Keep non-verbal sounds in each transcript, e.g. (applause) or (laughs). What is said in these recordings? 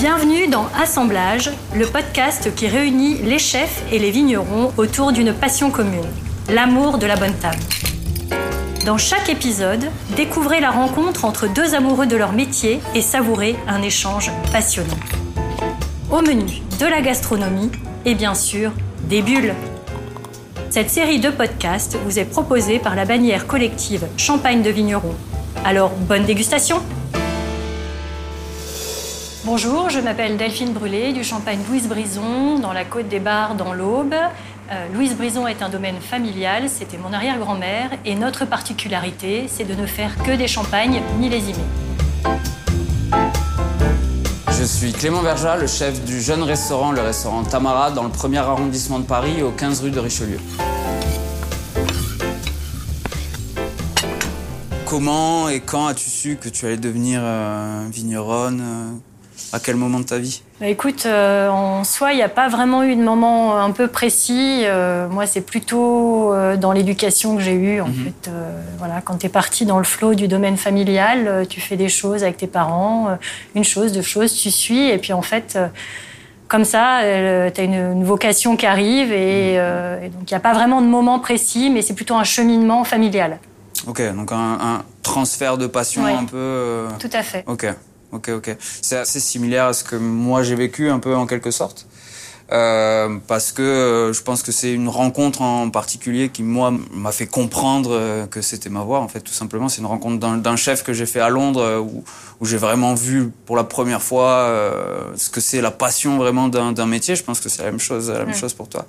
Bienvenue dans Assemblage, le podcast qui réunit les chefs et les vignerons autour d'une passion commune, l'amour de la bonne table. Dans chaque épisode, découvrez la rencontre entre deux amoureux de leur métier et savourez un échange passionnant. Au menu, de la gastronomie et bien sûr, des bulles. Cette série de podcasts vous est proposée par la bannière collective Champagne de Vigneron. Alors, bonne dégustation Bonjour, je m'appelle Delphine Brûlé du Champagne Louise Brison, dans la Côte des Bars, dans l'Aube. Euh, Louise Brison est un domaine familial, c'était mon arrière-grand-mère, et notre particularité, c'est de ne faire que des champagnes millésimés. Je suis Clément Verja, le chef du jeune restaurant, le restaurant Tamara, dans le premier arrondissement de Paris, au 15 rue de Richelieu. Comment et quand as-tu su que tu allais devenir euh, vigneronne euh, À quel moment de ta vie? Bah, écoute, euh, en soi, il n'y a pas vraiment eu de moment un peu précis. Euh, moi, c'est plutôt euh, dans l'éducation que j'ai eue. En fait, Euh, voilà, quand tu es parti dans le flot du domaine familial, tu fais des choses avec tes parents, une chose, deux choses, tu suis. Et puis, en fait, comme ça, tu as une, une vocation qui arrive. Et, et donc, il n'y a pas vraiment de moment précis, mais c'est plutôt un cheminement familial. Ok, donc un, un transfert de passion Ouais. un peu. Tout à fait. Ok, ok, ok. C'est assez similaire à ce que moi j'ai vécu un peu en quelque sorte. Euh, parce que euh, je pense que c'est une rencontre en particulier qui moi m'a fait comprendre euh, que c'était ma voie en fait tout simplement c'est une rencontre d'un d'un chef que j'ai fait à Londres euh, où, où j'ai vraiment vu pour la première fois ce que c'est la passion vraiment d'un d'un métier je pense que c'est la même chose la même Ouais. chose pour toi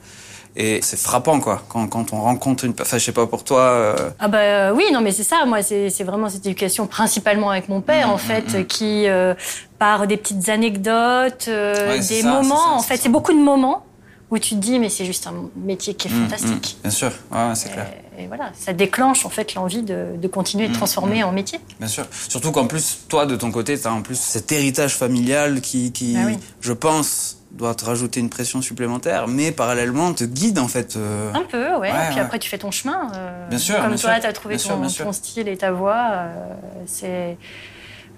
et c'est frappant quoi quand, quand on rencontre une enfin je sais pas pour toi euh, Ah bah euh, oui, non mais c'est ça, moi c'est vraiment cette éducation principalement avec mon père Mm, en fait, qui euh, par des petites anecdotes, euh, Ouais, des ça, moments, ça, en fait c'est beaucoup de moments où tu te dis mais c'est juste un métier qui est fantastique. bien sûr ouais, c'est clair Et, voilà, ça déclenche en fait l'envie de, de continuer Mm, de transformer en métier. Bien sûr. Surtout qu'en plus, toi, de ton côté, tu as en plus cet héritage familial qui, qui Ah oui. je pense, doit te rajouter une pression supplémentaire, mais parallèlement te guide en fait. euh, Un peu, ouais. Ouais, Puis ouais. après tu fais ton chemin. euh, Bien sûr, Comme bien toi, tu as trouvé Bien ton, sûr, bien sûr. ton style et ta voix. euh, c'est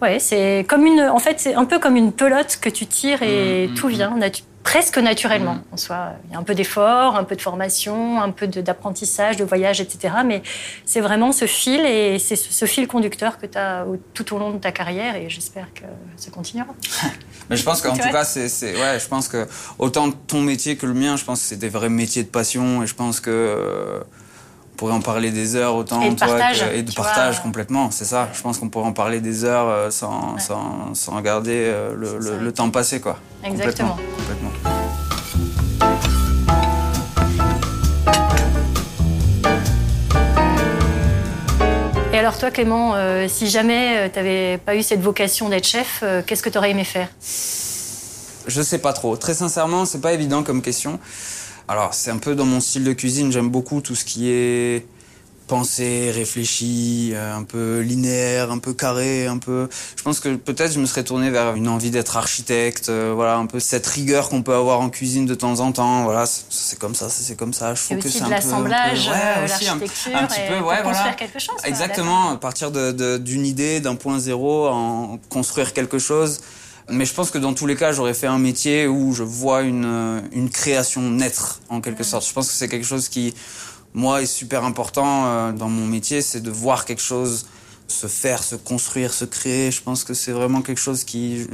ouais, c'est comme une. En fait, c'est un peu comme une pelote que tu tires et Mm, tout mm, vient natu- presque naturellement. Mm. En soi, il y a un peu d'effort, un peu de formation, un peu d'apprentissage, de, voyage, etc. Mais c'est vraiment ce fil et c'est ce, ce fil conducteur que tu as tout au long de ta carrière et j'espère que ça continuera. (laughs) Mais je pense qu'en tout cas, c'est, ouais, je pense que autant ton métier que le mien, je pense que c'est des vrais métiers de passion, et je pense que euh, pourrait en parler des heures autant Et de toi, partage, que- et de partage vois. complètement, c'est ça. Je pense qu'on pourrait en parler des heures euh, sans, Ouais. sans, sans regarder euh, le, temps passé, quoi. Exactement. Complètement. complètement. Et alors toi, Clément, euh, si jamais tu n'avais pas eu cette vocation d'être chef, euh, qu'est-ce que tu aurais aimé faire? Je sais pas trop. Très sincèrement, c'est pas évident comme question. Alors, c'est un peu dans mon style de cuisine. J'aime beaucoup tout ce qui est pensé, réfléchi, euh, un peu linéaire, un peu carré, un peu. Je pense que peut-être je me serais tourné vers une envie d'être architecte. euh, voilà, un peu cette rigueur qu'on peut avoir en cuisine de temps en temps. Voilà, c'est comme ça, c'est comme ça. Je trouve que c'est un peu- un peu- l'assemblage, ouais, euh, aussi, un- un petit et peu, pour ouais, construire voilà. quelque chose. quoi, Exactement, à partir de- de- d'une idée, d'un point zéro, en construire quelque chose. Mais je pense que dans tous les cas, j'aurais fait un métier où je vois une, euh, une création naître, en quelque sorte. Je pense que c'est quelque chose qui, moi, est super important euh, dans mon métier, c'est de voir quelque chose se faire, se construire, se créer. Je pense que c'est vraiment quelque chose qui,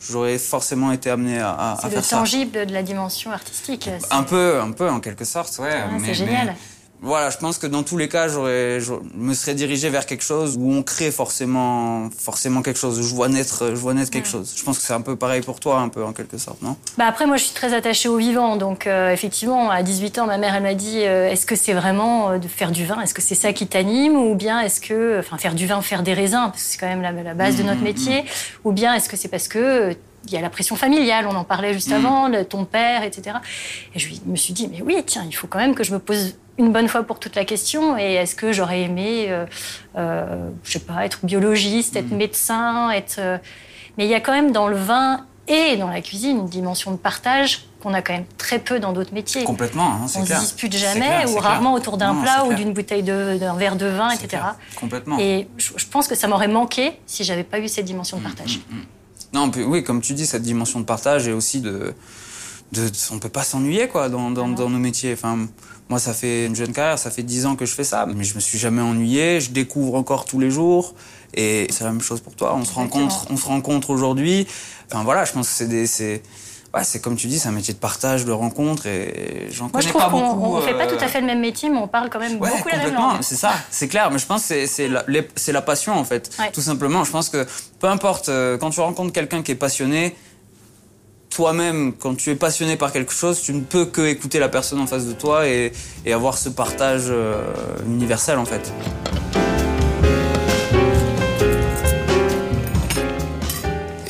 j'aurais forcément été amené à, à- à C'est le tangible de la dimension artistique. Un peu, un peu, en quelque sorte, ouais. C'est génial. mais- voilà, je pense que dans tous les cas, j'aurais, je me serais dirigé vers quelque chose où on crée forcément, forcément quelque chose. Je vois naître, je vois naître quelque chose. Je pense que c'est un peu pareil pour toi, un peu en quelque sorte, non? Bah après, moi, je suis très attachée au vivant. Donc, euh, effectivement, à 18 ans, ma mère, elle m'a dit euh, est-ce que c'est vraiment euh, de faire du vin? Est-ce que c'est ça qui t'anime? Ou bien est-ce que. Enfin, faire du vin, faire des raisins, parce que c'est quand même la, la base de Mmh, notre métier. Ou bien est-ce que c'est parce que. Il y a la pression familiale, on en parlait juste avant, le- ton père, etc. Et je me suis dit, mais oui, tiens, il faut quand même que je me pose une bonne fois pour toute la question. Et est-ce que j'aurais aimé, euh, euh, je sais pas, être biologiste, être médecin, être. euh, Mais il y a quand même dans le vin et dans la cuisine une dimension de partage qu'on a quand même très peu dans d'autres métiers. Complètement, hein, c'est On clair. se dispute jamais clair, ou rarement clair. autour d'un plat ou d'une bouteille d'un verre de vin, etc. clair. Complètement. Et je, je pense que ça m'aurait manqué si j'avais pas eu cette dimension de partage. Mm, Non, oui, comme tu dis, cette dimension de partage et aussi de, de, on peut pas s'ennuyer quoi dans, dans, dans, nos métiers. Enfin, moi, ça fait une jeune carrière, ça fait dix ans que je fais ça, mais je me suis jamais ennuyé. Je découvre encore tous les jours, et c'est la même chose pour toi. On se rencontre, on se rencontre aujourd'hui. Enfin voilà, je pense que c'est des, c'est Ouais, c'est comme tu dis, c'est un métier de partage, de rencontre, et j'en connais pas beaucoup. On, ne fait pas tout à fait le même métier, mais on parle quand même beaucoup la même langue. C'est ça, c'est clair. Mais je pense que c'est la, la, passion en fait, tout simplement. Je pense que peu importe, euh, quand tu rencontres quelqu'un qui est passionné, toi-même, quand tu es passionné par quelque chose, tu ne peux que écouter la personne en face de toi et, et avoir ce partage euh, universel en fait.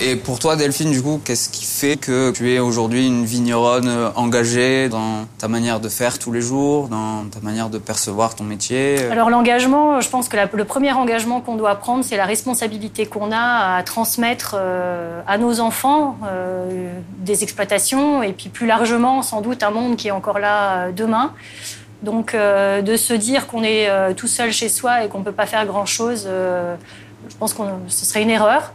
Et pour toi, Delphine, du coup, qu'est-ce qui fait que tu es aujourd'hui une vigneronne engagée dans ta manière de faire tous les jours, dans ta manière de percevoir ton métier Alors l'engagement, je pense que le premier engagement qu'on doit prendre, c'est la responsabilité qu'on a à transmettre euh, à nos enfants euh, des exploitations et puis plus largement, sans doute, un monde qui est encore là euh, demain. Donc de se dire qu'on est tout seul chez soi et qu'on ne peut pas faire grand-chose, je pense que ce serait une erreur.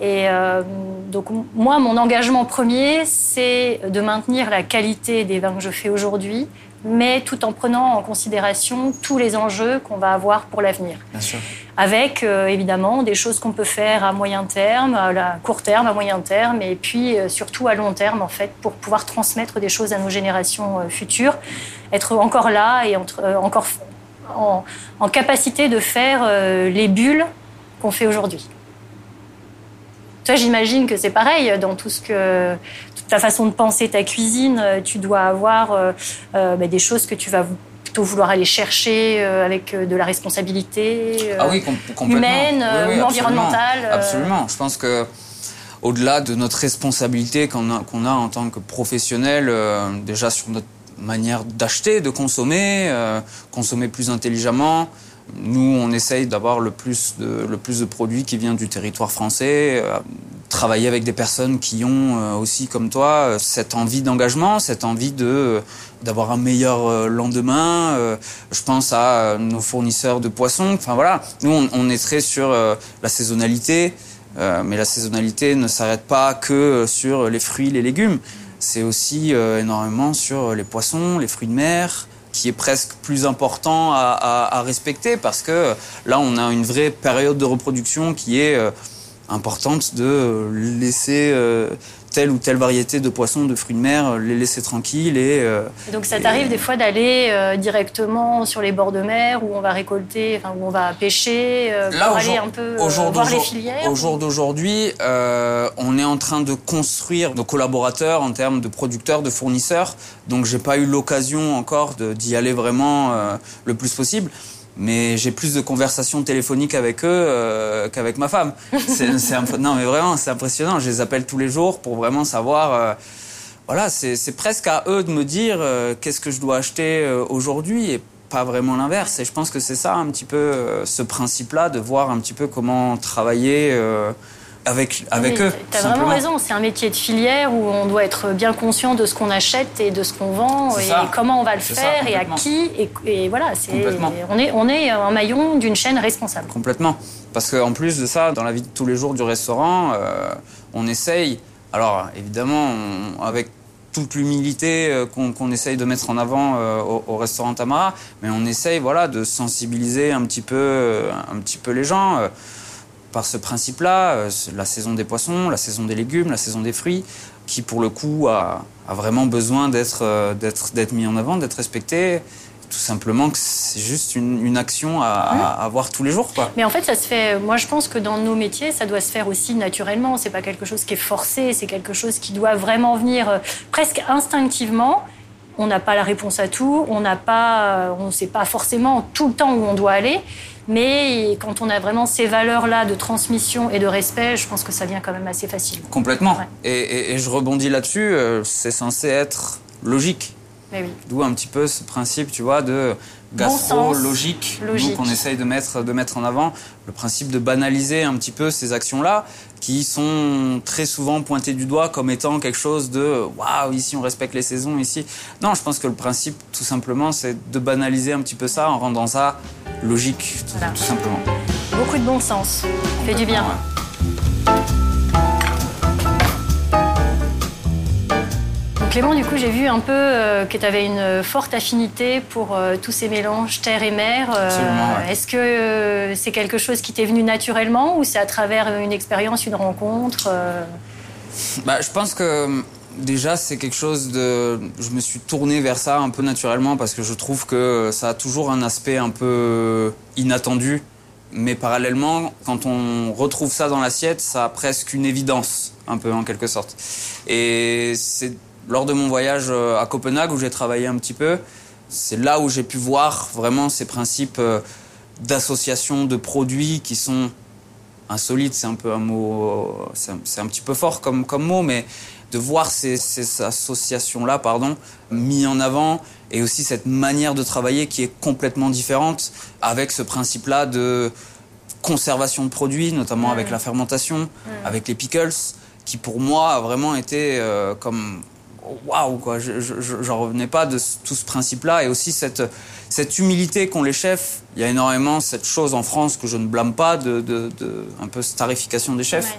Et euh, donc moi, mon engagement premier, c'est de maintenir la qualité des vins que je fais aujourd'hui, mais tout en prenant en considération tous les enjeux qu'on va avoir pour l'avenir. Avec euh, évidemment des choses qu'on peut faire à moyen terme, à court terme, à moyen terme, et puis euh, surtout à long terme en fait, pour pouvoir transmettre des choses à nos générations futures, être encore là et encore en, en, capacité de faire les bulles qu'on fait aujourd'hui. Toi, j'imagine que c'est pareil dans tout ce que toute ta façon de penser ta cuisine. Euh, tu dois avoir euh, euh, bah, des choses que tu vas plutôt vouloir aller chercher avec de la responsabilité ah oui, humaine ou environnementale. Absolument. Je pense que au-delà de notre responsabilité qu'on a, qu'on a, en tant que professionnel, déjà sur notre manière d'acheter, de consommer, consommer plus intelligemment. Nous, on essaye d'avoir le plus de, produits qui viennent du territoire français, euh, travailler avec des personnes qui ont euh, aussi, comme toi, euh, cette envie d'engagement, cette envie de d'avoir un meilleur lendemain. je pense à nos fournisseurs de poissons. Enfin voilà, nous, on, on est très sur la saisonnalité, mais la saisonnalité ne s'arrête pas que sur les fruits, les légumes. C'est aussi énormément sur les poissons, les fruits de mer, qui est presque plus important à, respecter parce que là, on a une vraie période de reproduction qui est euh, importante de laisser euh, telle ou telle variété de poissons, de fruits de mer, euh, les laisser tranquilles. Et, euh, donc ça t'arrive des fois d'aller euh, directement sur les bords de mer où on va récolter, enfin, où on va pêcher, pour aller un peu voir les filières Au jour d'aujourd'hui, on est en train de construire nos collaborateurs en termes de producteurs, de fournisseurs. Donc j'ai pas eu l'occasion encore d'y aller vraiment le plus possible mais j'ai plus de conversations téléphoniques avec eux euh, qu'avec ma femme. C'est, (laughs) un, non, mais vraiment, c'est impressionnant. Je les appelle tous les jours pour vraiment savoir. Euh, voilà, c'est, presque à eux de me dire euh, qu'est-ce que je dois acheter aujourd'hui et pas vraiment l'inverse. Et je pense que c'est ça un petit peu ce principe-là de voir un petit peu comment travailler avec, avec eux. Tu as vraiment raison, c'est un métier de filière où on doit être bien conscient de ce qu'on achète et de ce qu'on vend et comment on va le faire et à qui. Et, voilà, on, est, on est un maillon d'une chaîne responsable. Complètement. Parce qu'en plus de ça, dans la vie de tous les jours du restaurant, euh, on essaye, alors évidemment, avec toute l'humilité euh, qu'on essaye de mettre en avant euh, au, restaurant Tamara, mais on essaye voilà, de sensibiliser un petit peu, un petit peu les gens par ce principe-là, euh, la saison des poissons, la saison des légumes, la saison des fruits, qui pour le coup a, vraiment besoin euh, d'être mis en avant, d'être respecté. Tout simplement que c'est juste une, action à, avoir tous les jours. Quoi. Mais en fait, ça se fait. Moi, je pense que dans nos métiers, ça doit se faire aussi naturellement. C'est pas quelque chose qui est forcé. C'est quelque chose qui doit vraiment venir euh, presque instinctivement on n'a pas la réponse à tout, on n'a pas, on ne sait pas forcément tout le temps où on doit aller. Mais quand on a vraiment ces valeurs-là de transmission et de respect, je pense que ça vient quand même assez facile. Complètement. Et, je rebondis là-dessus, euh, c'est censé être logique. Oui. D'où un petit peu ce principe, tu vois, de gastro logique, qu'on essaye de mettre, de mettre en avant. Le principe de banaliser un petit peu ces actions-là qui sont très souvent pointées du doigt comme étant quelque chose de waouh, ici on respecte les saisons, ici. Non, je pense que le principe, tout simplement, c'est de banaliser un petit peu ça en rendant ça logique, tout, simplement. Beaucoup de bon sens. Fait du bien. Clément, du coup, j'ai vu un peu euh, que tu avais une forte affinité pour euh, tous ces mélanges terre et mer. Ouais. Est-ce que euh, c'est quelque chose qui t'est venu naturellement ou c'est à travers une expérience, une rencontre euh? Bah, je pense que déjà c'est quelque chose de. Je me suis tourné vers ça un peu naturellement parce que je trouve que ça a toujours un aspect un peu inattendu. Mais parallèlement, quand on retrouve ça dans l'assiette, ça a presque une évidence, un peu en quelque sorte. Et c'est lors de mon voyage euh, à Copenhague où j'ai travaillé un petit peu, c'est là où j'ai pu voir vraiment ces principes euh, d'association de produits qui sont insolites. C'est un peu un mot, c'est un, c'est un petit peu fort comme, comme mot, mais de voir ces, ces associations-là, pardon, mis en avant et aussi cette manière de travailler qui est complètement différente avec ce principe-là de conservation de produits, notamment avec la fermentation, avec les pickles, qui pour moi a vraiment été euh, comme waouh quoi. Je, je, je- j'en revenais pas de tout ce principe-là et aussi cette cette humilité qu'ont les chefs. Il y a énormément cette chose en France que je ne blâme pas de, de, de un peu starification des chefs. Ouais.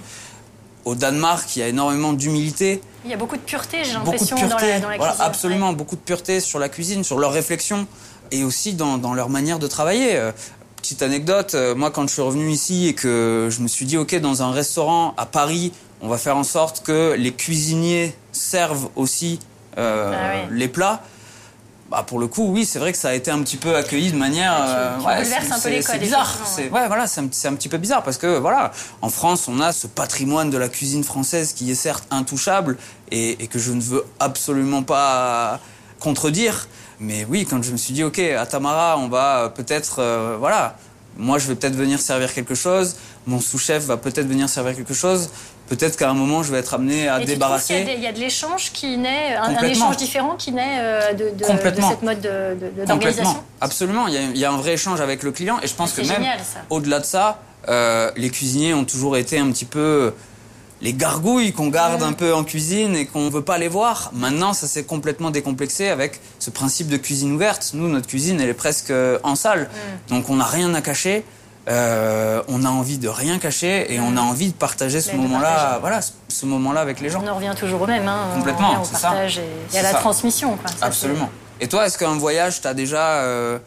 Au Danemark, il y a énormément d'humilité Il y a beaucoup de pureté, j'ai l'impression, dans la, dans la Voilà, cuisine. absolument, Ouais. beaucoup de pureté sur la cuisine, sur leur réflexion et aussi dans, dans leur manière de travailler. Euh, Petite anecdote, euh, moi quand je suis revenu ici et que je me suis dit ok dans un restaurant à Paris, on va faire en sorte que les cuisiniers servent aussi euh, Ah oui. les plats. Bah pour le coup, oui, c'est vrai que ça a été un petit peu accueilli de manière. Tu bouleverses c'est- bizarre. C'est ouais, voilà, c'est un, petit peu bizarre parce que voilà, en France, on a ce patrimoine de la cuisine française qui est certes intouchable et, et que je ne veux absolument pas contredire. Mais oui, quand je me suis dit, ok, à Tamara, on va peut-être, euh, voilà, moi je vais peut-être venir servir quelque chose, mon sous-chef va peut-être venir servir quelque chose. Peut-être qu'à un moment, je vais être amené à Et tu trouves qu'il y a débarrasser. des- il y, a de l'échange qui naît, un- échange différent qui naît euh, de, de- cette mode d'organisation absolument. Il y, a, il y a un vrai échange avec le client et je pense C'est que même au-delà de ça, euh, les cuisiniers ont toujours été un petit peu les gargouilles qu'on garde un peu en cuisine et qu'on veut pas les voir. Maintenant, ça s'est complètement décomplexé avec ce principe de cuisine ouverte. Nous, notre cuisine, elle est presque euh, en salle, donc on n'a rien à cacher. Euh, on a envie de rien cacher et on a envie de partager ce moment-là, voilà, ce- moment-là avec les gens. On en revient toujours au même, hein. Complètement, on au c'est ça. partage et, et C'est à la ça. transmission. Quoi. Ça, Absolument. Et toi, est-ce qu'un voyage t'a déjà euh,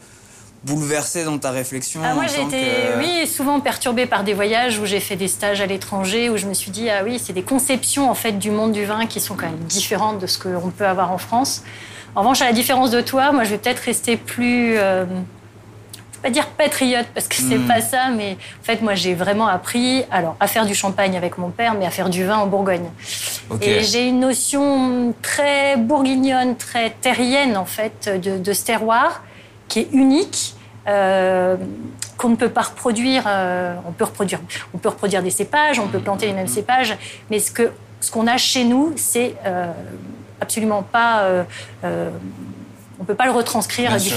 bouleversé dans ta réflexion Ah, moi, j'ai été que- oui, souvent perturbée par des voyages où j'ai fait des stages à l'étranger, où je me suis dit, ah oui, c'est des conceptions en fait du monde du vin qui sont quand même différentes de ce qu'on peut avoir en France. En revanche, à la différence de toi, moi, je vais peut-être rester plus. euh, pas dire patriote parce que c'est Hmm. pas ça, mais en fait, moi, j'ai vraiment appris, alors, à faire du champagne avec mon père, mais à faire du vin en Bourgogne. Et j'ai une notion très bourguignonne, très terrienne en fait de, de ce terroir qui est unique. euh, qu'on ne peut pas reproduire. euh, on peut reproduire, on peut reproduire des cépages, on peut planter les mêmes cépages, mais ce que ce qu'on a chez nous, c'est euh, absolument pas. on peut pas le retranscrire Bien sûr.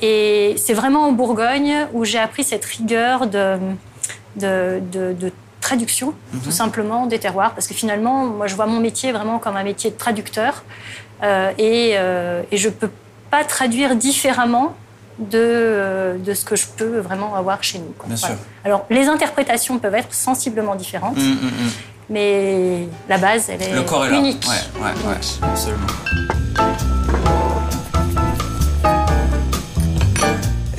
Et c'est vraiment en Bourgogne où j'ai appris cette rigueur de, de, de- de traduction, Mhm. tout simplement, des terroirs. Parce que finalement, moi, je vois mon métier vraiment comme un métier de traducteur. Euh, et, euh, et je peux pas traduire différemment de, euh, de ce que je peux vraiment avoir chez nous. quoi. Bien sûr. Alors, les interprétations peuvent être sensiblement différentes, Hum, hum, hum. mais la base, elle est Le corps est là. unique. Ouais, ouais, ouais, absolument.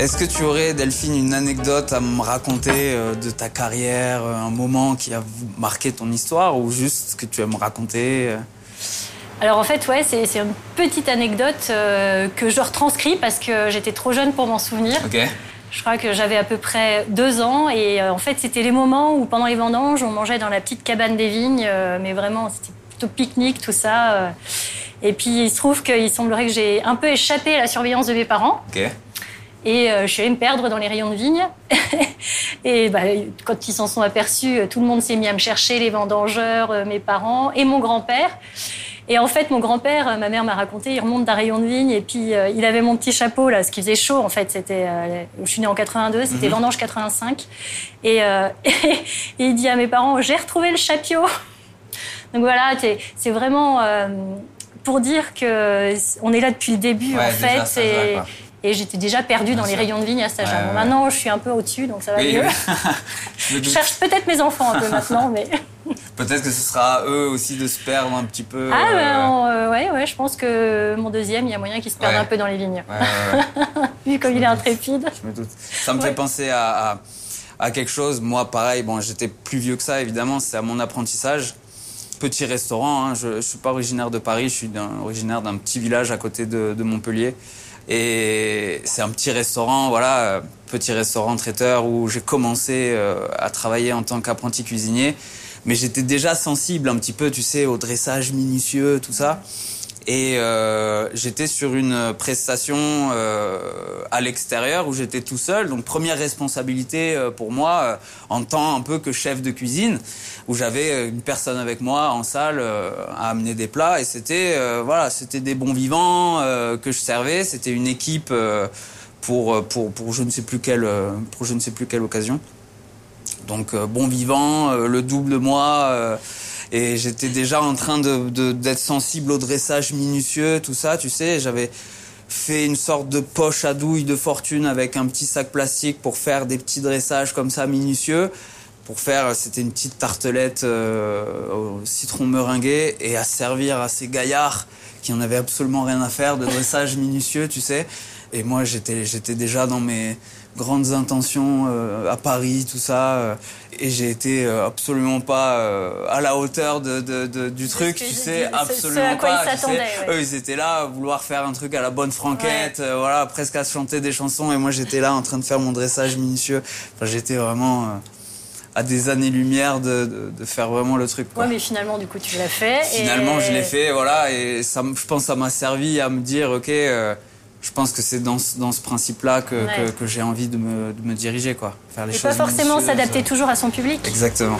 Est-ce que tu aurais, Delphine, une anecdote à me raconter euh, de ta carrière, euh, un moment qui a marqué ton histoire ou juste que tu aimes raconter euh? Alors en fait, ouais, c'est une petite anecdote euh, que je retranscris parce que j'étais trop jeune pour m'en souvenir. Ok. Je crois que j'avais à peu près deux ans et euh, en fait, c'était les moments où pendant les vendanges, on mangeait dans la petite cabane des vignes, euh, mais vraiment, c'était plutôt pique-nique, tout ça. Et puis, il se trouve qu'il semblerait que j'ai un peu échappé à la surveillance de mes parents. Ok. Et euh, je suis allée me perdre dans les rayons de vigne. (laughs) et bah, quand ils s'en sont aperçus, euh, tout le monde s'est mis à me chercher, les vendangeurs, euh, mes parents et mon grand-père. Et en fait, mon grand-père, ma mère m'a raconté, il remonte d'un rayon de vigne et puis euh, il avait mon petit chapeau là, ce qui faisait chaud en fait. C'était, euh, je suis née en 82, c'était Mhm. vendange 85. Et, euh, (laughs) et il dit à mes parents, j'ai retrouvé le chapio. Donc voilà, c'est- c'est vraiment euh, pour dire que on est là depuis le début Ouais, en fait. et. Et j'étais déjà perdue dans les rayons de vigne à cet âge-là. Maintenant, je suis un peu au-dessus, donc ça va mieux. (laughs) je cherche peut-être mes enfants un peu (laughs) maintenant, mais. peut-être que ce sera à eux aussi de se perdre un petit peu. Ah, ben, euh, ouais, ouais, je pense que mon deuxième, il y a moyen qu'il se perde un peu dans les vignes. (laughs) Vu comme il est intrépide. Je me doute. Ça me fait penser à, à, quelque chose. Moi, pareil, bon, j'étais plus vieux que ça, évidemment, c'est à mon apprentissage petit restaurant. Hein. Je ne suis pas originaire de Paris, je suis originaire d'un petit village à côté de, de Montpellier. Et c'est un petit restaurant, voilà, petit restaurant traiteur où j'ai commencé euh, à travailler en tant qu'apprenti cuisinier. Mais j'étais déjà sensible un petit peu, tu sais, au dressage minutieux, tout ça. Et euh, j'étais sur une prestation euh, à l'extérieur où j'étais tout seul. Donc première responsabilité euh, pour moi euh, en tant un peu que chef de cuisine, où j'avais une personne avec moi en salle à amener des plats. Et c'était voilà, c'était des bons vivants que je servais. C'était une équipe pour, pour, pour je ne sais plus quelle pour je ne sais plus quelle occasion. Donc bon vivant, le double de moi et j'étais déjà en train d'être de, sensible au dressage minutieux, tout ça, tu sais. J'avais fait une sorte de poche à douille de fortune avec un petit sac plastique pour faire des petits dressages comme ça minutieux. Pour faire, c'était une petite tartelette euh, au citron meringué et à servir à ces gaillards qui en avaient absolument rien à faire de dressage minutieux, tu sais. Et moi, j'étais, j'étais déjà dans mes grandes intentions euh, à Paris, tout ça. Euh, et j'ai été euh, absolument pas à la hauteur de, de, du truc, tu sais, absolument pas. Eux, ils étaient là à vouloir faire un truc à la bonne franquette, voilà, presque à chanter des chansons. Et moi, j'étais là en train de faire mon dressage minutieux. Enfin, j'étais vraiment à des années-lumière de, de, faire vraiment le truc. Quoi. Ouais, mais finalement, du coup, tu l'as fait. Finalement, je l'ai fait, voilà, et ça, je pense que ça m'a servi à me dire, ok, je pense que c'est dans, dans, ce principe-là que, que, j'ai envie de me, de me, diriger, quoi. Faire les Et pas forcément s'adapter toujours à son public. Exactement.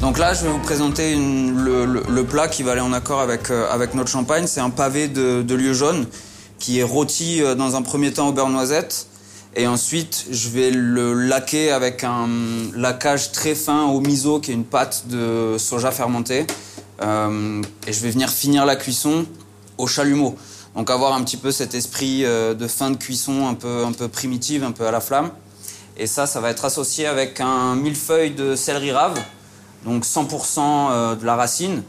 Donc là, je vais vous présenter une, le, le, plat qui va aller en accord avec, euh, avec notre champagne. C'est un pavé de, de lieu jaune qui est rôti euh, dans un premier temps au beurre noisette. Et ensuite, je vais le laquer avec un laquage très fin au miso, qui est une pâte de soja fermenté. Euh, et je vais venir finir la cuisson au chalumeau. Donc avoir un petit peu cet esprit euh, de fin de cuisson un peu, un peu primitive, un peu à la flamme. Et ça, ça va être associé avec un millefeuille de céleri rave, donc 100% euh, de la racine,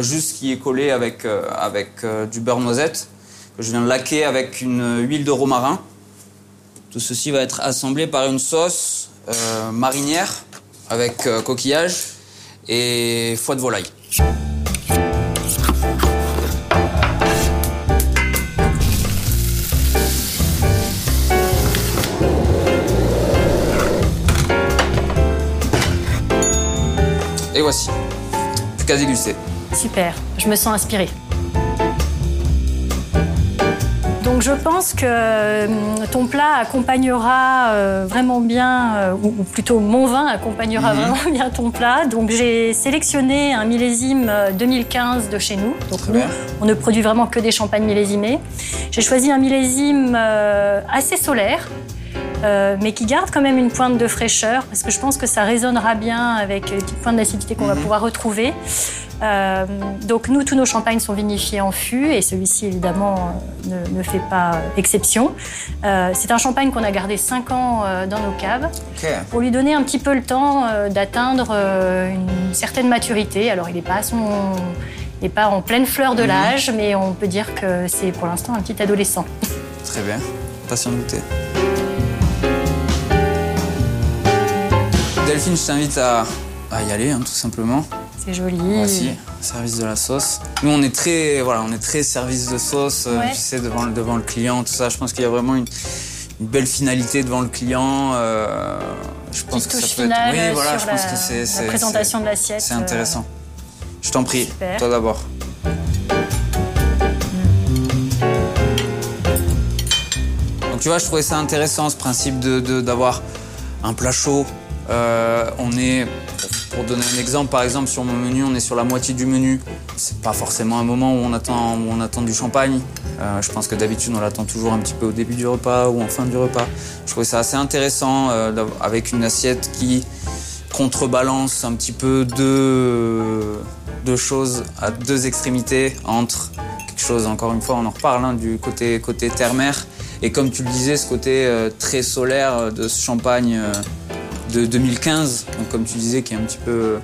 juste qui est collé avec, avec du beurre noisette, que je viens de laquer avec une huile de romarin. Tout ceci va être assemblé par une sauce marinière avec coquillage et foie de volaille. Et voici. Plus qu'à déguster. Super, je me sens inspirée. Donc je pense que euh, ton plat accompagnera euh, vraiment bien, euh, ou plutôt mon vin accompagnera mhm. vraiment bien ton plat. Donc j'ai sélectionné un millésime 2015 de chez nous. Donc nous, on ne produit vraiment que des champagnes millésimés. J'ai choisi un millésime assez solaire, mais qui garde quand même une pointe de fraîcheur, parce que je pense que ça résonnera bien avec les petites pointes d'acidité qu'on va mhm. pouvoir retrouver. Euh, donc nous, tous nos champagnes sont vinifiés en fût et celui-ci évidemment euh, ne, fait pas exception. Euh, c'est un champagne qu'on a gardé 5 ans dans nos caves pour lui donner un petit peu le temps d'atteindre une certaine maturité. Alors il n'est pas, pas en pleine fleur de mhm. l'âge, mais on peut dire que c'est pour l'instant un petit adolescent. Très bien, pas s'en douter. Delphine, je t'invite à, y aller, hein, tout simplement. C'est joli. Voici, service de la sauce. Nous, on est très, voilà, on est très service de sauce, euh, tu sais, devant, devant le client, tout ça. Je pense qu'il y a vraiment une, belle finalité devant le client. Euh, je pense que ça peut être. Oui, voilà, je pense que c'est. La présentation de l'assiette. C'est intéressant. Je t'en prie, toi d'abord. Donc tu vois, je trouvais ça intéressant ce principe de d'avoir un plat chaud. Euh, on est pour donner un exemple, par exemple, sur mon menu, on est sur la moitié du menu. C'est pas forcément un moment où on attend, on attend du champagne. Euh, je pense que d'habitude, on l'attend toujours un petit peu au début du repas ou en fin du repas. Je trouvais ça assez intéressant euh, avec une assiette qui contrebalance un petit peu deux, choses à deux extrémités entre quelque chose, encore une fois, on en reparle, hein, du côté, côté terre-mer. Et comme tu le disais, ce côté euh, très solaire de ce champagne de 2015, donc comme tu disais, qui est un petit peu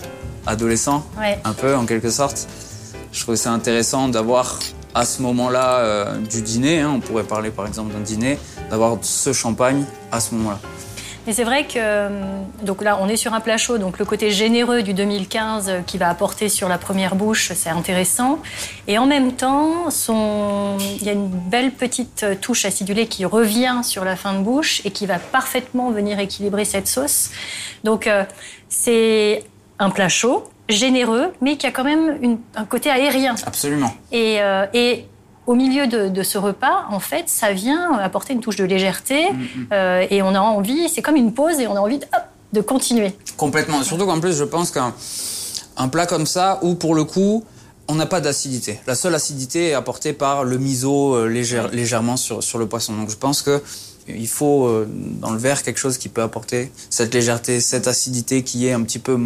adolescent, un peu en quelque sorte. Je trouvais ça intéressant d'avoir à ce moment-là euh, du dîner, hein, on pourrait parler par exemple d'un dîner, d'avoir ce champagne à ce moment-là. Mais c'est vrai que euh, donc là, on est sur un plat chaud, donc le côté généreux du 2015 euh, qui va apporter sur la première bouche, c'est intéressant. Et en même temps, son... il y a une belle petite touche acidulée qui revient sur la fin de bouche et qui va parfaitement venir équilibrer cette sauce. Donc c'est un plat chaud, généreux, mais qui a quand même un côté aérien. Absolument. Et, et au milieu de, ce repas, en fait, ça vient apporter une touche de légèreté mm, mm. Euh, et on a envie, c'est comme une pause et on a envie de, de continuer. Complètement. Surtout qu'en plus, je pense qu'un un plat comme ça, où pour le coup, on n'a pas d'acidité. La seule acidité est apportée par le miso euh, légèrement sur, sur le poisson. Donc je pense que il faut euh, dans le verre quelque chose qui peut apporter cette légèreté, cette acidité qui est un petit peu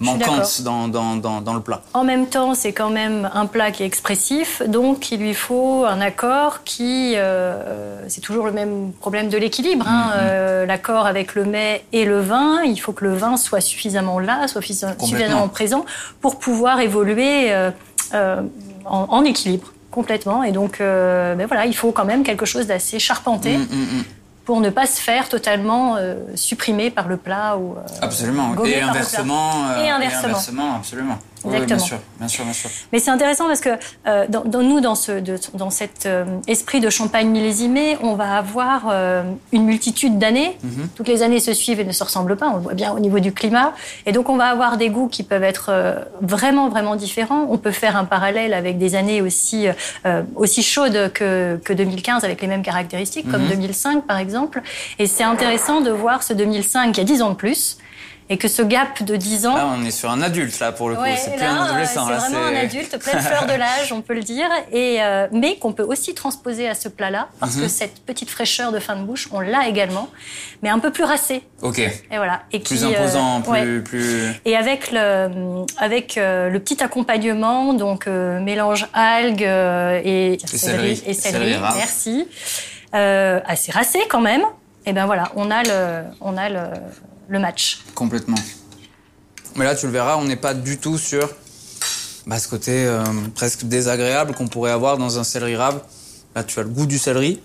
manquante dans, dans, dans, dans, le plat. En même temps, c'est quand même un plat qui est expressif, donc il lui faut un accord qui... Euh, c'est toujours le même problème de l'équilibre. Hein. Mm-hmm. Euh, l'accord avec le mets et le vin, il faut que le vin soit suffisamment là, soit suffisamment présent pour pouvoir évoluer euh, en, en, équilibre complètement. Et donc, ben voilà, il faut quand même quelque chose d'assez charpenté. Mm, mm, pour ne pas se faire totalement euh, supprimer par le plat ou euh, absolument. et inversement, euh, et inversement absolument Exactement. bien, sûr, bien sûr, bien sûr. Mais c'est intéressant parce que euh, dans, dans, nous, dans, ce, de, dans cet euh, esprit de champagne millésimé, on va avoir euh, une multitude d'années. Mhm. Toutes les années se suivent et ne se ressemblent pas. On le voit bien au niveau du climat. Et donc, on va avoir des goûts qui peuvent être euh, vraiment, vraiment différents. On peut faire un parallèle avec des années aussi, euh, aussi chaudes que, que 2015 avec les mêmes caractéristiques, comme 2005 mhm. par exemple. Et c'est intéressant de voir ce 2005 qui a 10 ans de plus et que ce gap de 10 ans. Là, on est sur un adulte, là, pour le coup. c'est plus un adolescent. C'est vraiment un adulte, pleine fleur de l'âge, on peut le dire. Et, euh, mais qu'on peut aussi transposer à ce plat-là, parce que mhm. cette petite fraîcheur de fin de bouche, on l'a également, mais un peu plus racé. Ok. Et voilà. Et plus imposant, euh, plus, plus, Et avec le, avec euh, le petit accompagnement, donc mélange algues et, et céleri. Et céleri, merci. assez racé quand même. Et ben voilà, on a le, on a le, le match. Complètement. Mais là, tu le verras, on n'est pas du tout sur bah, ce côté euh, presque désagréable qu'on pourrait avoir dans un céleri rave. Là, tu as le goût du céleri,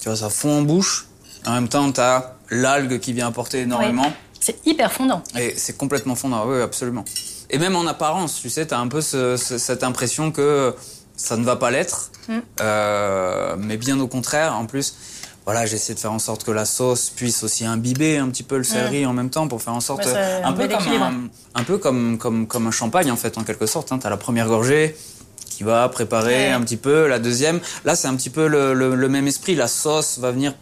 tu vois, ça fond en bouche. En même temps, tu as l'algue qui vient apporter énormément. C'est hyper fondant. Et c'est complètement fondant, oui, absolument. Et même en apparence, tu sais, tu as un peu ce, cette impression que ça ne va pas l'être. Mm. Euh, mais bien au contraire, en plus, voilà, j'ai essayé de faire en sorte que la sauce puisse aussi imbiber un petit peu le céleri en même temps pour faire en sorte bah, un, peu comme un, un, peu comme comme comme un champagne en fait en quelque sorte. Hein. T'as la première gorgée qui va préparer un petit peu la deuxième. Là, c'est un petit peu le, le, même esprit. La sauce va venir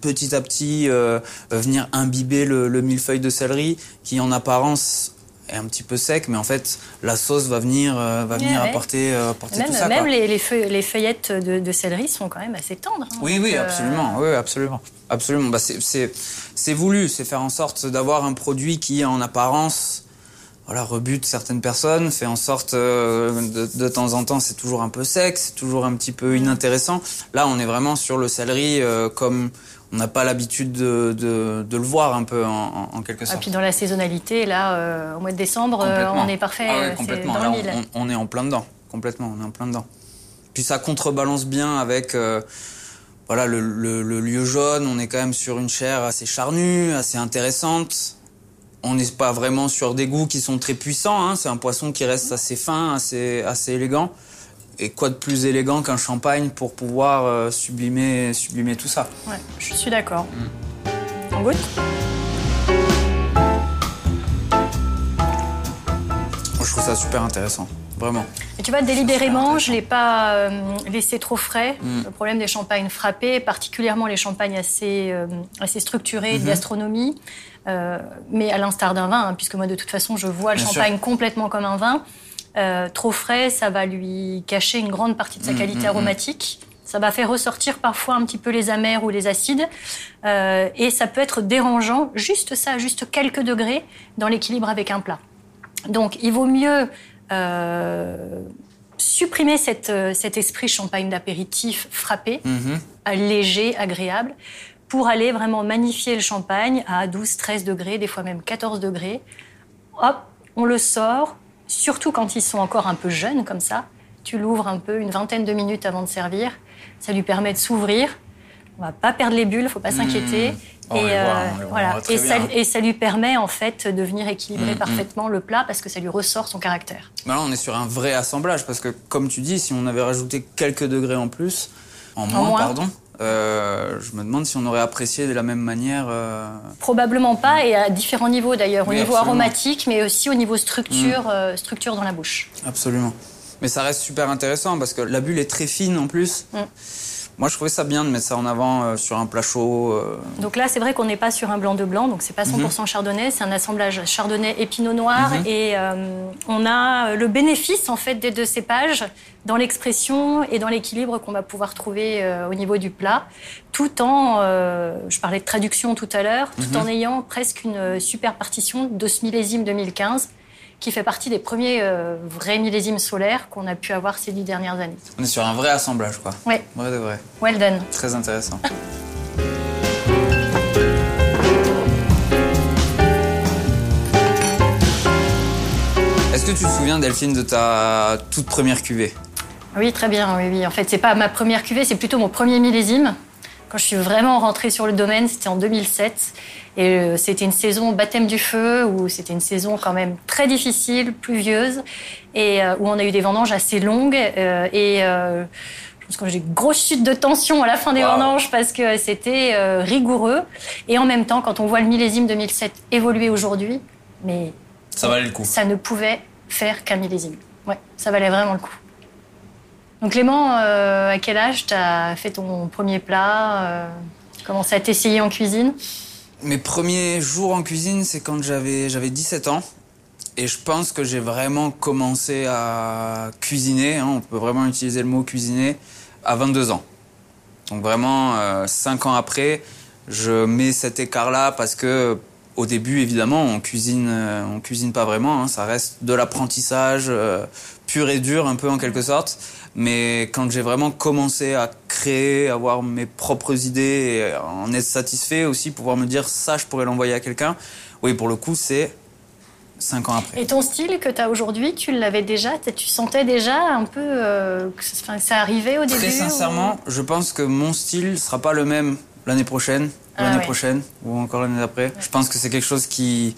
petit à petit euh, venir imbiber le, le millefeuille de céleri qui en apparence est un petit peu sec, mais en fait, la sauce va venir, euh, va venir apporter, euh, apporter même, tout ça. Même Les, les, feuillettes de, céleri sont quand même assez tendres. Hein, oui, oui, euh, absolument. Oui, absolument. absolument. Bah, c'est voulu, c'est faire en sorte d'avoir un produit qui, en apparence, voilà, rebute certaines personnes, fait en sorte de, de, temps en temps c'est toujours un peu sec, c'est toujours un petit peu inintéressant. Là, on est vraiment sur le céleri comme on n'a pas l'habitude de, de, de, le voir un peu en, en quelque sorte. Et puis dans la saisonnalité, là, euh, au mois de décembre, euh, on est parfait. Ah complètement. Dans là, on, on, est en plein dedans. Complètement, on est en plein dedans. Puis ça contrebalance bien avec euh, voilà le, le, le, lieu jaune. On est quand même sur une chair assez charnue, assez intéressante. On n'est pas vraiment sur des goûts qui sont très puissants. Hein. C'est un poisson qui reste assez fin, assez, assez élégant. Et quoi de plus élégant qu'un champagne pour pouvoir euh, sublimer, sublimer tout ça Ouais, je suis d'accord. Mm. On goûte Je trouve ça super intéressant, vraiment. Et tu vois, délibérément, je ne l'ai pas euh, laissé trop frais. Mm. Le problème des champagnes frappés, particulièrement les champagnes assez, euh, assez structurés de mm-hmm. gastronomie, mais à l'instar d'un vin, hein, puisque moi, de toute façon, je vois le champagne complètement comme un vin. Euh, trop frais, ça va lui cacher une grande partie de sa mm, qualité mm, mm. aromatique. Ça va faire ressortir parfois un petit peu les amers ou les acides. Euh, et ça peut être dérangeant, juste ça, juste quelques degrés dans l'équilibre avec un plat. Donc il vaut mieux euh, supprimer cette, cet esprit champagne d'apéritif frappé, léger, agréable, pour aller vraiment magnifier le champagne à 12, 13 degrés, des fois même 14 degrés. Hop, on le sort, surtout quand ils sont encore un peu jeunes comme ça. Tu l'ouvres un peu une vingtaine de minutes avant de servir. Ça lui permet de s'ouvrir. On va pas perdre les bulles, faut pas s'inquiéter. Mmh. Très et, ça, bien. et ça lui permet en fait de venir équilibrer Mmh, parfaitement le plat parce que ça lui ressort son caractère. Mais là, on est sur un vrai assemblage parce que, comme tu dis, si on avait rajouté quelques degrés en plus, en moins, moins. pardon, euh, je me demande si on aurait apprécié de la même manière. euh, Probablement pas, et à différents niveaux d'ailleurs, au Oui, niveau absolument. aromatique, mais aussi au niveau structure, euh, structure dans la bouche. Absolument. Mais ça reste super intéressant parce que la bulle est très fine en plus. Mm. Moi, je trouvais ça bien de mettre ça en avant euh, sur un plat chaud. euh, Donc là, c'est vrai qu'on n'est pas sur un blanc de blanc, donc c'est pas Mhm. 100% chardonnay, c'est un assemblage chardonnay et pinot noir, et euh, on a le bénéfice en fait des deux cépages dans l'expression et dans l'équilibre qu'on va pouvoir trouver euh, au niveau du plat, tout en, euh, je parlais de traduction tout à l'heure, tout en ayant presque une euh, super partition de ce millésime 2015 qui fait partie des premiers euh, vrais millésimes solaires qu'on a pu avoir ces dix dernières années. On est sur un vrai assemblage, quoi. Ouais, Vrai de vrai. well done. Très intéressant. (laughs) Est-ce que tu te souviens, Delphine, de ta toute première cuvée? Oui, très bien. Oui, oui. En fait, c'est pas ma première cuvée, c'est plutôt mon premier millésime. Quand je suis vraiment rentrée sur le domaine, c'était en 2007. Et euh, c'était une saison baptême du feu, où c'était une saison quand même très difficile, pluvieuse, et euh, où on a eu des vendanges assez longues. euh, et je pense que j'ai une grosse chute de tension à la fin des Wow. vendanges parce que c'était rigoureux. Et en même temps, quand on voit le millésime 2007 évoluer aujourd'hui, mais Ça valait le coup. ça ne pouvait faire qu'un millésime. Ouais, ça valait vraiment le coup. Donc Clément, euh, à quel âge t'as fait ton premier plat euh, Commencé à t'essayer en cuisine? Mes premiers jours en cuisine, c'est quand j'avais j'avais 17 ans. Et je pense que j'ai vraiment commencé à cuisiner, hein, on peut vraiment utiliser le mot cuisiner, à 22 ans. Donc vraiment, euh, 5 ans après, je mets cet écart-là parce que au début, évidemment, on cuisine, euh, on cuisine pas vraiment. hein, ça reste de l'apprentissage euh, pur et dur, un peu en quelque sorte. Mais quand j'ai vraiment commencé à créer, avoir mes propres idées, et en être satisfait aussi, pouvoir me dire ça, je pourrais l'envoyer à quelqu'un. Oui, pour le coup, c'est 5 ans après. Et ton style que t'as aujourd'hui, tu l'avais déjà Tu sentais déjà un peu euh, que ça- enfin, ça arrivait au début Très sincèrement, je pense que mon style sera pas le même l'année prochaine, Ah l'année ouais. prochaine ou encore l'année d'après. Je pense que c'est quelque chose qui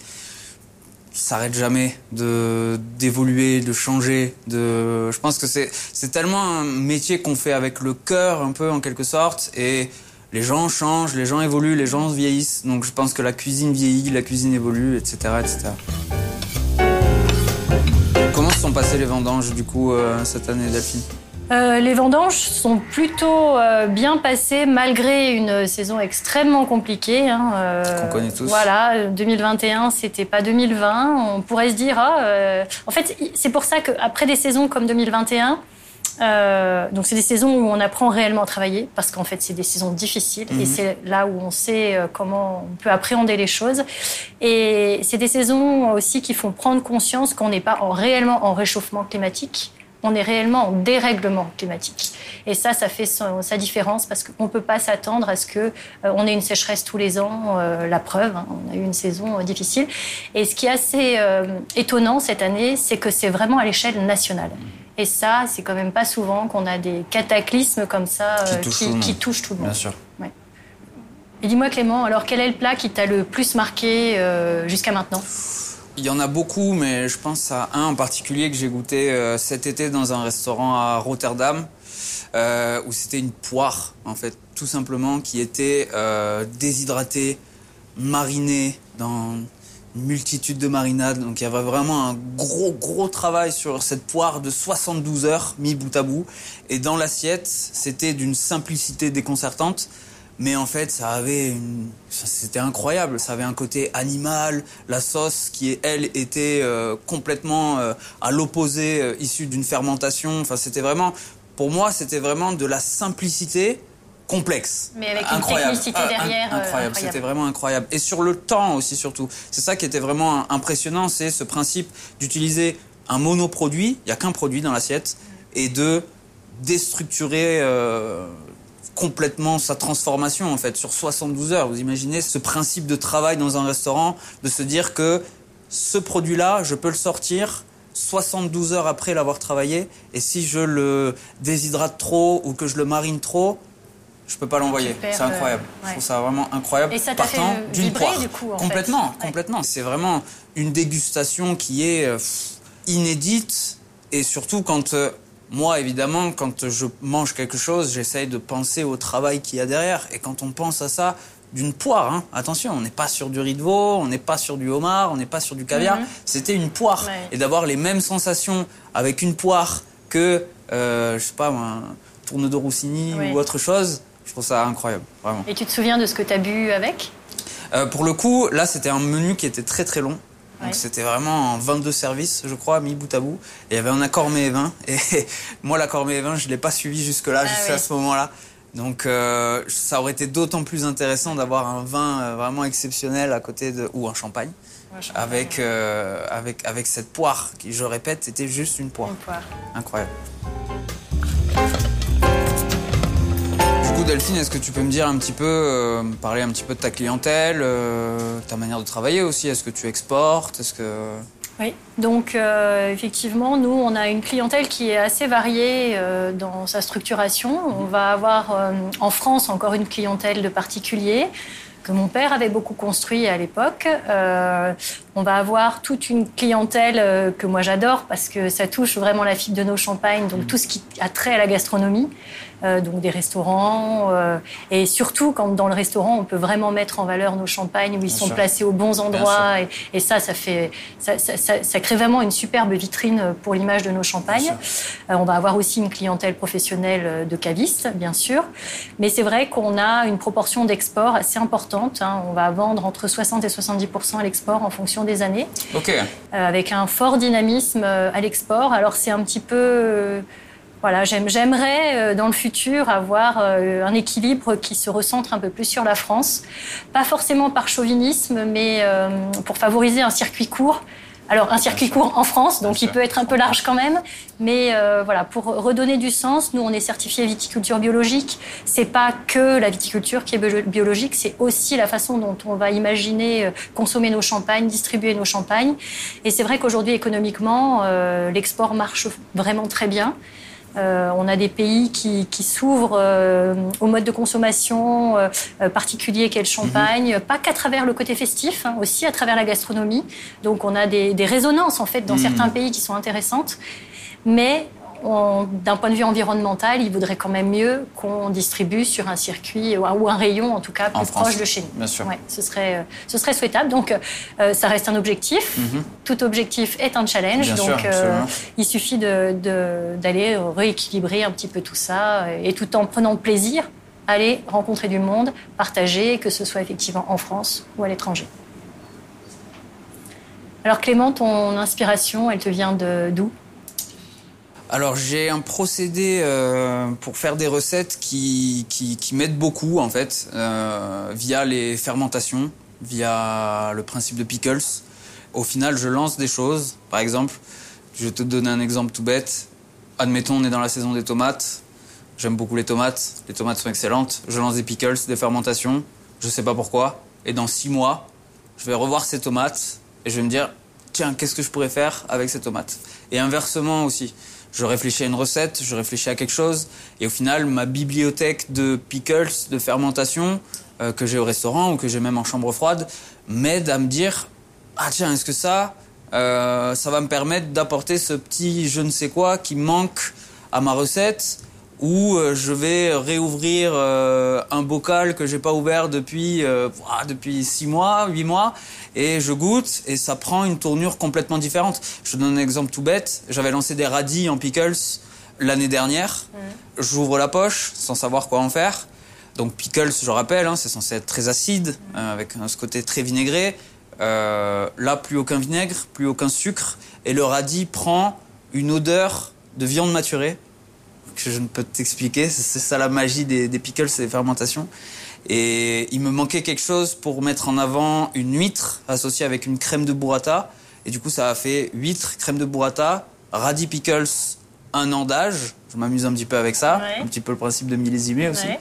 s'arrête jamais de d'évoluer, de changer, de je pense que c'est tellement un métier qu'on fait avec le cœur un peu en quelque sorte et les gens changent, les gens évoluent, les gens vieillissent. Donc je pense que la cuisine vieillit, la cuisine évolue, etc. etc. Comment se sont passées les vendanges du coup euh, cette année, Delphine? Euh, les vendanges sont plutôt euh, bien passées malgré une saison extrêmement compliquée. hein, euh, Qu'on connaît tous. Voilà, euh, 2021, c'était pas 2020. On pourrait se dire, ah, euh, en fait, c'est pour ça qu'après des saisons comme 2021, euh, donc c'est des saisons où on apprend réellement à travailler parce qu'en fait c'est des saisons difficiles et c'est là où on sait euh, comment on peut appréhender les choses et c'est des saisons aussi qui font prendre conscience qu'on n'est pas en, réellement en réchauffement climatique on est réellement en dérèglement climatique. Et ça, ça fait son- sa différence parce qu'on ne peut pas s'attendre à ce que euh, on ait une sécheresse tous les ans. euh, la preuve, hein, on a eu une saison euh, difficile. Et ce qui est assez étonnant cette année, c'est que c'est vraiment à l'échelle nationale. Et ça, c'est quand même pas souvent qu'on a des cataclysmes comme ça Qui touchent qui, tout le monde. qui touchent tout le monde. Bien sûr. Et dis-moi Clément, alors quel est le plat qui t'a le plus marqué jusqu'à maintenant? Il y en a beaucoup, mais je pense à un en particulier que j'ai goûté euh, cet été dans un restaurant à Rotterdam, euh, où c'était une poire, en fait, tout simplement, qui était euh, déshydratée, marinée dans une multitude de marinades. Donc il y avait vraiment un gros, gros travail sur cette poire de 72 heures, mis bout à bout. Et dans l'assiette, c'était d'une simplicité déconcertante. Mais en fait, ça avait une... C'était incroyable. Ça avait un côté animal. La sauce, qui, elle, était euh, complètement euh, à l'opposé, euh, issue d'une fermentation. Enfin, c'était vraiment pour moi, c'était vraiment de la simplicité complexe. Mais avec une technicité ah, derrière. incroyable, c'était vraiment incroyable. Et sur le temps aussi, surtout. C'est ça qui était vraiment impressionnant, c'est ce principe d'utiliser un monoproduit, il n'y a qu'un produit dans l'assiette, et de déstructurer euh, complètement sa transformation en fait sur 72 heures. Vous imaginez ce principe de travail dans un restaurant, de se dire que ce produit-là, je peux le sortir 72 heures après l'avoir travaillé, et si je le déshydrate trop ou que je le marine trop, je peux pas l'envoyer. C'est incroyable. Je trouve ça vraiment incroyable. Et ça t'a fait vibrer du coup Complètement, complètement. C'est vraiment une dégustation qui est euh, inédite et surtout quand euh, moi, évidemment, quand je mange quelque chose, j'essaye de penser au travail qu'il y a derrière. Et quand on pense à ça, d'une poire, hein, attention, on n'est pas sur du riz de veau, on n'est pas sur du homard, on n'est pas sur du caviar. Mhm. C'était une poire. Et d'avoir les mêmes sensations avec une poire que, euh, je sais pas, un tourne de Roussini ou autre chose, je trouve ça incroyable, vraiment. Et tu te souviens de ce que tu as bu avec? Euh, Pour le coup, là, c'était un menu qui était très très long. Donc c'était vraiment 22 services, je crois, mis bout à bout. Et il y avait un accord et vin. (laughs) Et moi, l'accord et vin, je ne l'ai pas suivi jusque-là, ah jusqu'à ce moment-là. Donc euh, ça aurait été d'autant plus intéressant d'avoir un vin euh, vraiment exceptionnel à côté de... ou un champagne. avec, euh, avec, avec cette poire qui, je répète, était juste une poire. Une poire. Incroyable. Delphine, est-ce que tu peux me dire un petit peu, euh, parler un petit peu de ta clientèle, euh, ta manière de travailler aussi? Est-ce que tu exportes? Est-ce que oui, donc euh, effectivement, nous, on a une clientèle qui est assez variée dans sa structuration. On va avoir en France encore une clientèle de particuliers que mon père avait beaucoup construit à l'époque. On va avoir toute une clientèle que moi j'adore parce que ça touche vraiment la fibre de nos champagnes, donc tout ce qui a trait à la gastronomie. Euh, donc des restaurants, euh, et surtout quand dans le restaurant on peut vraiment mettre en valeur nos champagnes où ils sont placés aux bons endroits, et, ça, ça fait, ça, ça, ça, crée vraiment une superbe vitrine pour l'image de nos champagnes. Euh, on va avoir aussi une clientèle professionnelle de cavistes, bien sûr, mais c'est vrai qu'on a une proportion d'export assez importante. Hein. On va vendre entre 60 et 70% à l'export en fonction des années, Ok. avec un fort dynamisme à l'export. Alors c'est un petit peu voilà, j'aimerais euh, dans le futur avoir euh, un équilibre qui se recentre un peu plus sur la France, pas forcément par chauvinisme, mais euh, pour favoriser un circuit court. Alors un circuit court en France, donc il peut être un peu large quand même, mais voilà pour redonner du sens, nous on est certifié viticulture biologique. C'est pas que la viticulture qui est biologique, c'est aussi la façon dont on va imaginer consommer nos champagnes, distribuer nos champagnes. Et c'est vrai qu'aujourd'hui économiquement, l'export marche vraiment très bien. Euh, on a des pays qui, s'ouvrent euh, au mode de consommation euh, particulier qu'est le champagne, mhm. pas qu'à travers le côté festif, hein, aussi à travers la gastronomie. Donc on a des, résonances en fait dans mhm. certains pays qui sont intéressantes. Mais d'un point de vue environnemental, il vaudrait quand même mieux qu'on distribue sur un circuit ou un rayon, en tout cas, plus proche de chez nous. Bien sûr. ce, serait, euh, ce serait souhaitable. Donc, euh, ça reste un objectif. Mhm. Tout objectif est un challenge. donc, euh, il suffit d'aller de, rééquilibrer un petit peu tout ça et tout en prenant plaisir, aller rencontrer du monde, partager, que ce soit effectivement en France ou à l'étranger. Alors Clément, ton inspiration, elle te vient d'où? Alors j'ai un procédé euh, pour faire des recettes qui, qui, qui m'aide beaucoup en fait, euh, via les fermentations, via le principe de pickles. Au final, je lance des choses. Par exemple, je vais te donner un exemple tout bête. Admettons, on est dans la saison des tomates. J'aime beaucoup les tomates. Les tomates sont excellentes. Je lance des pickles, des fermentations. Je sais pas pourquoi. Et dans six mois, je vais revoir ces tomates et je vais me dire, tiens, qu'est-ce que je pourrais faire avec ces tomates? Et inversement aussi je réfléchis à une recette, je réfléchis à quelque chose, et au final, ma bibliothèque de pickles, de fermentation, euh, que j'ai au restaurant ou que j'ai même en chambre froide, m'aide à me dire, ah tiens, est-ce que ça, euh, ça va me permettre d'apporter ce petit je ne sais quoi qui manque à ma recette, ou euh, je vais réouvrir un bocal que j'ai pas ouvert depuis depuis six mois, huit mois, et je goûte et ça prend une tournure complètement différente. Je donne un exemple tout bête. J'avais lancé des radis en pickles l'année dernière. J'ouvre la poche sans savoir quoi en faire. Donc pickles, je rappelle, hein, c'est censé être très acide, euh, avec ce côté très vinaigré. Euh, là, plus aucun vinaigre, plus aucun sucre, et le radis prend une odeur de viande maturée que je ne peux t'expliquer. C'est ça la magie des, des pickles, c'est les fermentations. Et il me manquait quelque chose pour mettre en avant une huître associée avec une crème de burrata. Et du coup, ça a fait huître, crème de burrata, radis pickles, un an d'âge. Je m'amuse un petit peu avec ça, Ouais. un petit peu le principe de millésimer aussi. Ouais.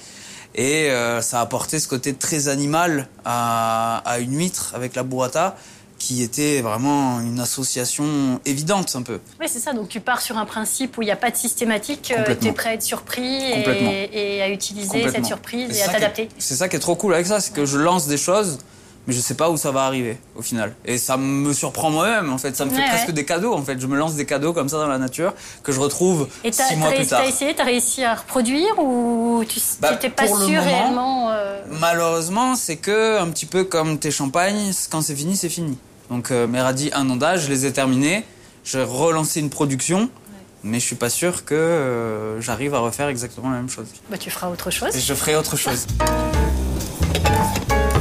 Et euh, ça a apporté ce côté très animal à, à une huître avec la burrata, qui était vraiment une association évidente un peu. Oui, c'est ça. Donc tu pars sur un principe où il n'y a pas de systématique. Complètement. tu es prêt à être surpris et, et à utiliser cette surprise Et à t'adapter. C'est ça qui est trop cool avec ça, c'est que je lance des choses, mais je sais pas où ça va arriver au final. Et ça me surprend moi-même en fait, ça me fait Ouais, presque des cadeaux en fait. Je me lance des cadeaux comme ça dans la nature que je retrouve Et six mois plus tard. t'as essayé, t'as réussi à reproduire ou tu Bah, n'étais pas sûr moment, réellement euh, Malheureusement, c'est que un petit peu comme tes champagnes, quand c'est fini, c'est fini. Donc euh, mes radis un an d'âge, je les ai terminés. J'ai relancé une production, mais je suis pas sûr que euh, j'arrive à refaire exactement la même chose. bah, tu feras autre chose. Et je ferai autre chose.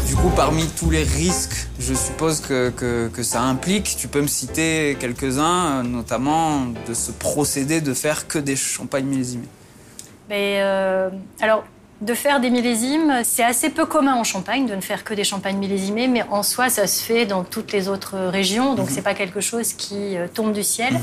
Du coup, parmi tous les risques, je suppose que, que, que ça implique, tu peux me citer quelques-uns, euh, notamment de ce procédé de faire que des champagnes millésimés. Mais, euh, alors, de faire des millésimes, c'est assez peu commun en Champagne de ne faire que des champagnes millésimés, mais en soi, ça se fait dans toutes les autres régions, donc c'est pas quelque chose qui euh, tombe du ciel.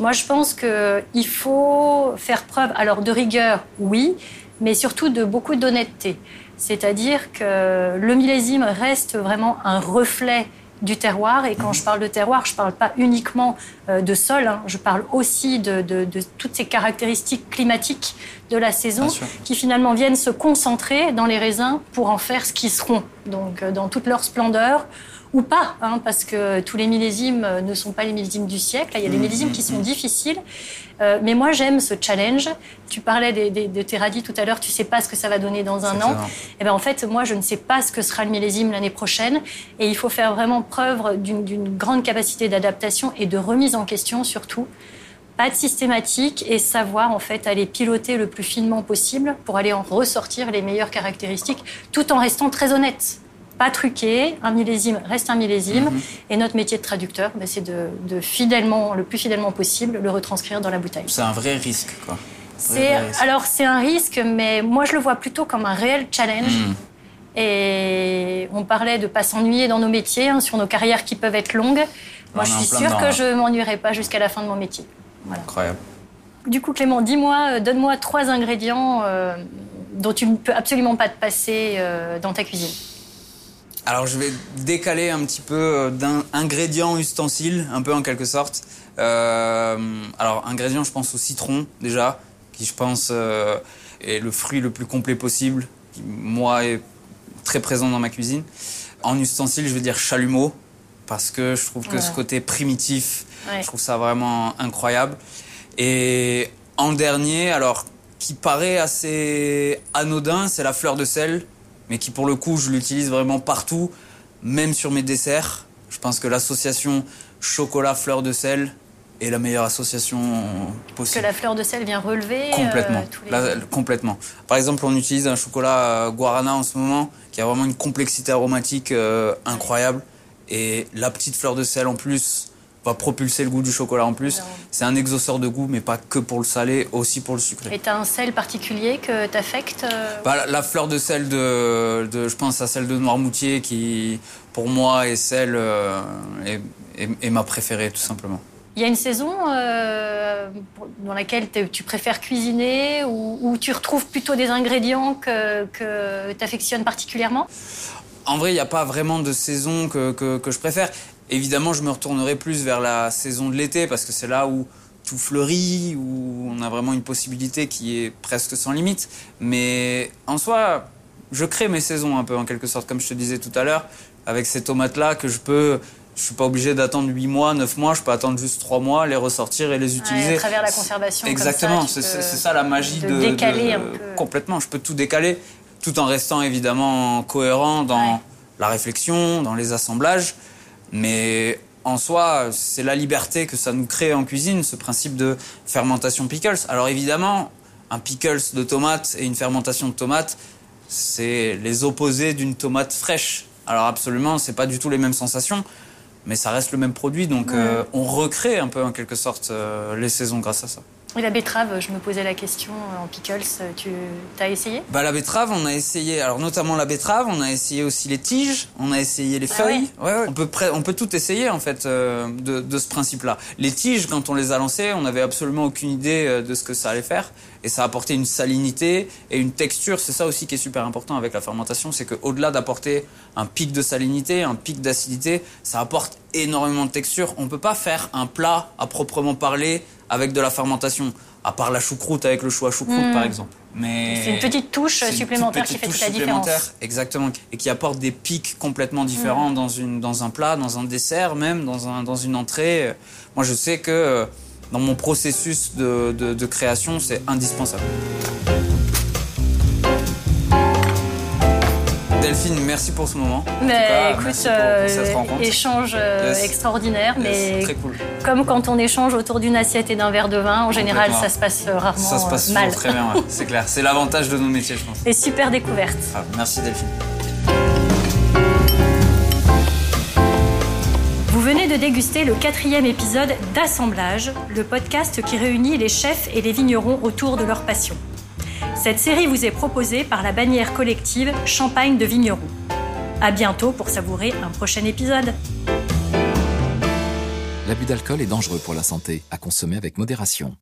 Moi, je pense qu'il faut faire preuve, alors de rigueur, oui, mais surtout de beaucoup d'honnêteté. C'est-à-dire que le millésime reste vraiment un reflet du terroir. Et quand je parle de terroir, je ne parle pas uniquement euh, de sol, hein, je parle aussi de, de- de toutes ces caractéristiques climatiques de la saison qui finalement viennent se concentrer dans les raisins pour en faire ce qu'ils seront, donc euh, dans toute leur splendeur. Ou pas, hein, parce que tous les millésimes euh, ne sont pas les millésimes du siècle. Il y a des Mhm, millésimes qui sont difficiles. Euh, mais moi, j'aime ce challenge. Tu parlais des, des- de tes radis tout à l'heure, tu sais pas ce que ça va donner dans un an. Exactement. Eh ben, en fait, moi, je ne sais pas ce que sera le millésime l'année prochaine. Et il faut faire vraiment preuve d'une d'une grande capacité d'adaptation et de remise en question, surtout. Pas de systématique et savoir, en fait, aller piloter le plus finement possible pour aller en ressortir les meilleures caractéristiques, tout en restant très honnête. Pas truqué, un millésime reste un millésime. Mhm. Et notre métier de traducteur, ben, c'est de, de fidèlement, le plus fidèlement possible, le retranscrire dans la bouteille. C'est un vrai risque, quoi. C'est alors c'est un risque, mais moi je le vois plutôt comme un réel challenge. Mhm. Et on parlait de pas s'ennuyer dans nos métiers, hein, sur nos carrières qui peuvent être longues. Moi, On je suis sûre que je m'ennuierai pas jusqu'à la fin de mon métier. Incroyable. Du coup, Clément, dis-moi, euh, donne-moi trois ingrédients euh, dont tu ne peux absolument pas te passer euh, dans ta cuisine. Alors je vais décaler un petit peu euh, d'un ingrédient ustensile, un peu en quelque sorte. Euh, alors ingrédient, je pense au citron déjà, qui je pense euh, est le fruit le plus complet possible, qui moi est très présent dans ma cuisine. En ustensile, je vais dire chalumeau, parce que je trouve que Ouais. ce côté primitif, Ouais. je trouve ça vraiment incroyable. Et en dernier, alors qui paraît assez anodin, c'est la fleur de sel, mais qui pour le coup, je l'utilise vraiment partout, même sur mes desserts. Je pense que l'association chocolat-fleur de sel est la meilleure association Que possible. la fleur de sel vient relever. euh, Complètement. tous les- Là, complètement. Par exemple, on utilise un chocolat euh, guarana en ce moment qui a vraiment une complexité aromatique euh, incroyable. Et la petite fleur de sel en plus va propulser le goût du chocolat en plus. C'est un exauceur de goût, mais pas que pour le salé, aussi pour le sucré. Et tu as un sel particulier que t'affectes euh, Bah, la, la fleur de sel de, de- je pense à celle de Noirmoutier qui, pour moi, est celle euh, est, est- est ma préférée tout simplement. Il y a une saison euh, dans laquelle tu préfères cuisiner ou, ou tu retrouves plutôt des ingrédients que, que tu affectionnes particulièrement? En vrai, il n'y a pas vraiment de saison que, que, que je préfère. Évidemment, je me retournerai plus vers la saison de l'été parce que c'est là où tout fleurit, où on a vraiment une possibilité qui est presque sans limite. Mais en soi, je crée mes saisons un peu en quelque sorte, comme je te disais tout à l'heure, avec ces tomates-là que je peux. Je suis pas obligé d'attendre 8 mois, 9 mois, je peux attendre juste 3 mois, les ressortir et les utiliser. Ouais, à travers la conservation. Exactement, c'est ça la magie de de, décaler de- un peu. complètement. Je peux tout décaler, tout en restant évidemment cohérent dans Ouais. la réflexion, dans les assemblages, mais en soi, c'est la liberté que ça nous crée en cuisine, ce principe de fermentation pickles. Alors évidemment, un pickles de tomate et une fermentation de tomate, c'est les opposés d'une tomate fraîche. Alors absolument, c'est pas du tout les mêmes sensations, mais ça reste le même produit, donc euh, on recrée un peu en quelque sorte euh, les saisons grâce à ça. Et la betterave, je me posais la question en pickles, tu as essayé? Bah la betterave, on a essayé, alors notamment la betterave, on a essayé aussi les tiges, on a essayé les feuilles. ouais? Ouais, On peut on peut tout essayer en fait euh, de, de ce principe-là. Les tiges, quand on les a lancées, on n'avait absolument aucune idée euh, de ce que ça allait faire et ça a apporté une salinité et une texture. C'est ça aussi qui est super important avec la fermentation, c'est qu'au-delà d'apporter un pic de salinité, un pic d'acidité, ça apporte énormément de texture. On peut pas faire un plat à proprement parler avec de la fermentation, à part la choucroute avec le chou à choucroute Mm. par exemple. Mais C'est une petite touche une supplémentaire qui fait toute la différence. Exactement, et qui apporte des pics complètement différents dans une dans un plat, dans un dessert même, dans un dans une entrée. Moi, je sais que euh, dans mon processus de, de, de création, c'est indispensable. Delphine, merci pour ce moment. Mais cas, écoute, euh, échange euh, Yes. extraordinaire, Yes, mais très cool. comme quand on échange autour d'une assiette et d'un verre de vin, en général, ça se passe euh, rarement Ça se passe mal. très bien, ouais. c'est clair. C'est l'avantage de nos métiers, je pense. Et super découverte. Ah, merci Delphine. Vous venez de déguster le quatrième épisode d'Assemblage, le podcast qui réunit les chefs et les vignerons autour de leur passion. Cette série vous est proposée par la bannière collective Champagne de Vignerons. À bientôt pour savourer un prochain épisode. L'abus d'alcool est dangereux pour la santé, à consommer avec modération.